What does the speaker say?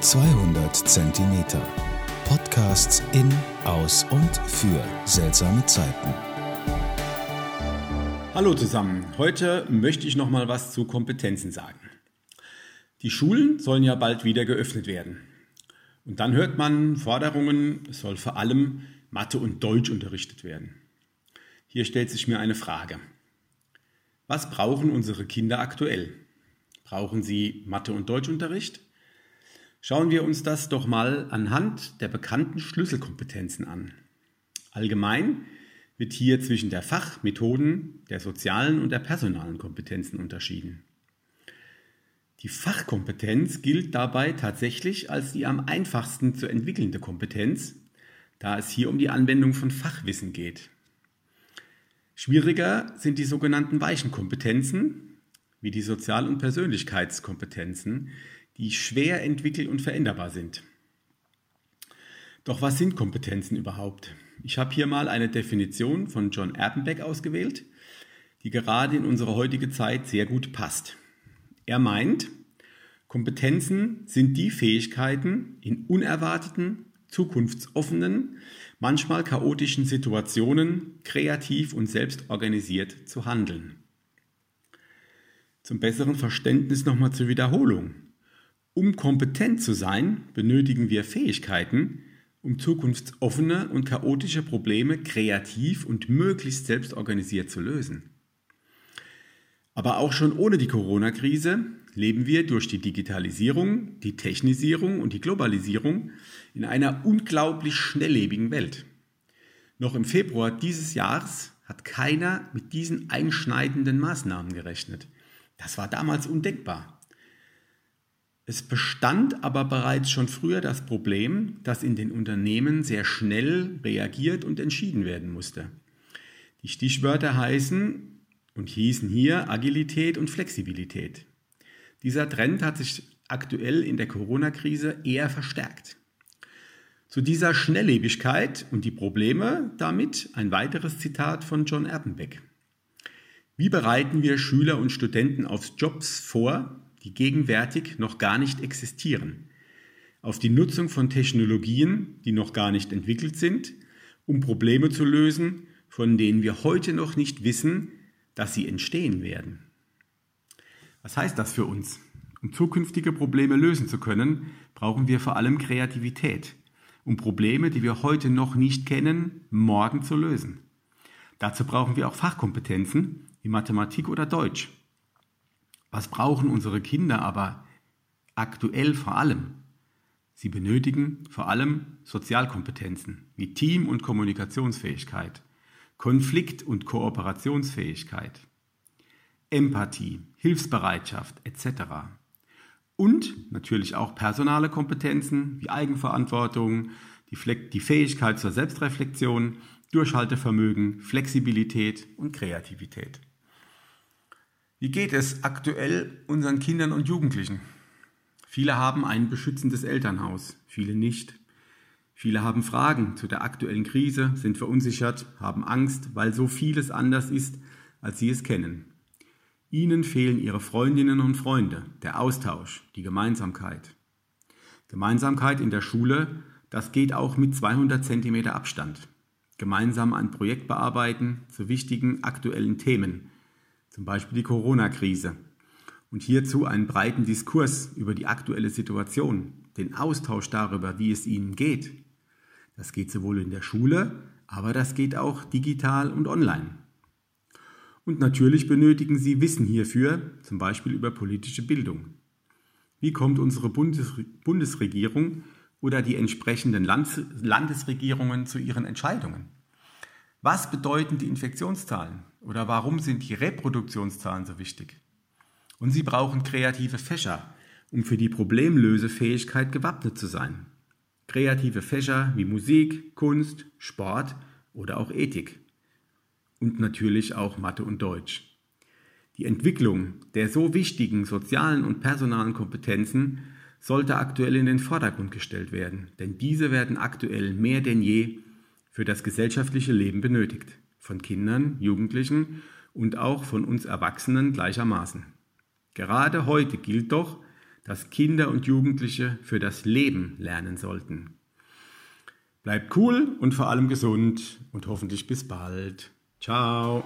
200 Zentimeter. Podcasts in, aus und für seltsame Zeiten. Hallo zusammen. Heute möchte ich noch mal was zu Kompetenzen sagen. Die Schulen sollen ja bald wieder geöffnet werden. Und dann hört man Forderungen, es soll vor allem Mathe und Deutsch unterrichtet werden. Hier stellt sich mir eine Frage. Was brauchen unsere Kinder aktuell? Brauchen sie Mathe- und Deutschunterricht? Schauen wir uns das doch mal anhand der bekannten Schlüsselkompetenzen an. Allgemein wird hier zwischen der Fachmethoden, der sozialen und der personalen Kompetenzen unterschieden. Die Fachkompetenz gilt dabei tatsächlich als die am einfachsten zu entwickelnde Kompetenz, da es hier um die Anwendung von Fachwissen geht. Schwieriger sind die sogenannten weichen Kompetenzen, wie die Sozial- und Persönlichkeitskompetenzen, die schwer entwickelt und veränderbar sind. Doch was sind Kompetenzen überhaupt? Ich habe hier mal eine Definition von John Erpenbeck ausgewählt, die gerade in unsere heutige Zeit sehr gut passt. Er meint, Kompetenzen sind die Fähigkeiten, in unerwarteten, zukunftsoffenen, manchmal chaotischen Situationen kreativ und selbst organisiert zu handeln. Zum besseren Verständnis nochmal zur Wiederholung. Um kompetent zu sein, benötigen wir Fähigkeiten, um zukunftsoffene und chaotische Probleme kreativ und möglichst selbst organisiert zu lösen. Aber auch schon ohne die Corona-Krise leben wir durch die Digitalisierung, die Technisierung und die Globalisierung in einer unglaublich schnelllebigen Welt. Noch im Februar dieses Jahres hat keiner mit diesen einschneidenden Maßnahmen gerechnet. Das war damals undenkbar. Es bestand aber bereits schon früher das Problem, dass in den Unternehmen sehr schnell reagiert und entschieden werden musste. Die Stichwörter heißen und hießen hier Agilität und Flexibilität. Dieser Trend hat sich aktuell in der Corona-Krise eher verstärkt. Zu dieser Schnelllebigkeit und die Probleme damit ein weiteres Zitat von John Erpenbeck. Wie bereiten wir Schüler und Studenten auf Jobs vor, die gegenwärtig noch gar nicht existieren? Auf die Nutzung von Technologien, die noch gar nicht entwickelt sind, um Probleme zu lösen, von denen wir heute noch nicht wissen, dass sie entstehen werden. Was heißt das für uns? Um zukünftige Probleme lösen zu können, brauchen wir vor allem Kreativität, um Probleme, die wir heute noch nicht kennen, morgen zu lösen. Dazu brauchen wir auch Fachkompetenzen wie Mathematik oder Deutsch. Was brauchen unsere Kinder aber aktuell vor allem? Sie benötigen vor allem Sozialkompetenzen wie Team- und Kommunikationsfähigkeit, Konflikt- und Kooperationsfähigkeit, Empathie, Hilfsbereitschaft etc. Und natürlich auch personale Kompetenzen wie Eigenverantwortung, die, die Fähigkeit zur Selbstreflexion, Durchhaltevermögen, Flexibilität und Kreativität. Wie geht es aktuell unseren Kindern und Jugendlichen? Viele haben ein beschützendes Elternhaus, viele nicht. Viele haben Fragen zu der aktuellen Krise, sind verunsichert, haben Angst, weil so vieles anders ist, als sie es kennen. Ihnen fehlen ihre Freundinnen und Freunde, der Austausch, die Gemeinsamkeit. Gemeinsamkeit in der Schule, das geht auch mit 200 cm Abstand. Gemeinsam ein Projekt bearbeiten zu wichtigen aktuellen Themen, zum Beispiel die Corona-Krise. Und hierzu einen breiten Diskurs über die aktuelle Situation, den Austausch darüber, wie es ihnen geht, das geht sowohl in der Schule, aber das geht auch digital und online. Und natürlich benötigen Sie Wissen hierfür, zum Beispiel über politische Bildung. Wie kommt unsere Bundesregierung oder die entsprechenden Landesregierungen zu ihren Entscheidungen? Was bedeuten die Infektionszahlen oder warum sind die Reproduktionszahlen so wichtig? Und Sie brauchen kreative Fächer, um für die Problemlösefähigkeit gewappnet zu sein kreative Fächer wie Musik, Kunst, Sport oder auch Ethik. Und natürlich auch Mathe und Deutsch. Die Entwicklung der so wichtigen sozialen und personalen Kompetenzen sollte aktuell in den Vordergrund gestellt werden, denn diese werden aktuell mehr denn je für das gesellschaftliche Leben benötigt, von Kindern, Jugendlichen und auch von uns Erwachsenen gleichermaßen. Gerade heute gilt doch, das Kinder und Jugendliche für das Leben lernen sollten. Bleibt cool und vor allem gesund und hoffentlich bis bald. Ciao.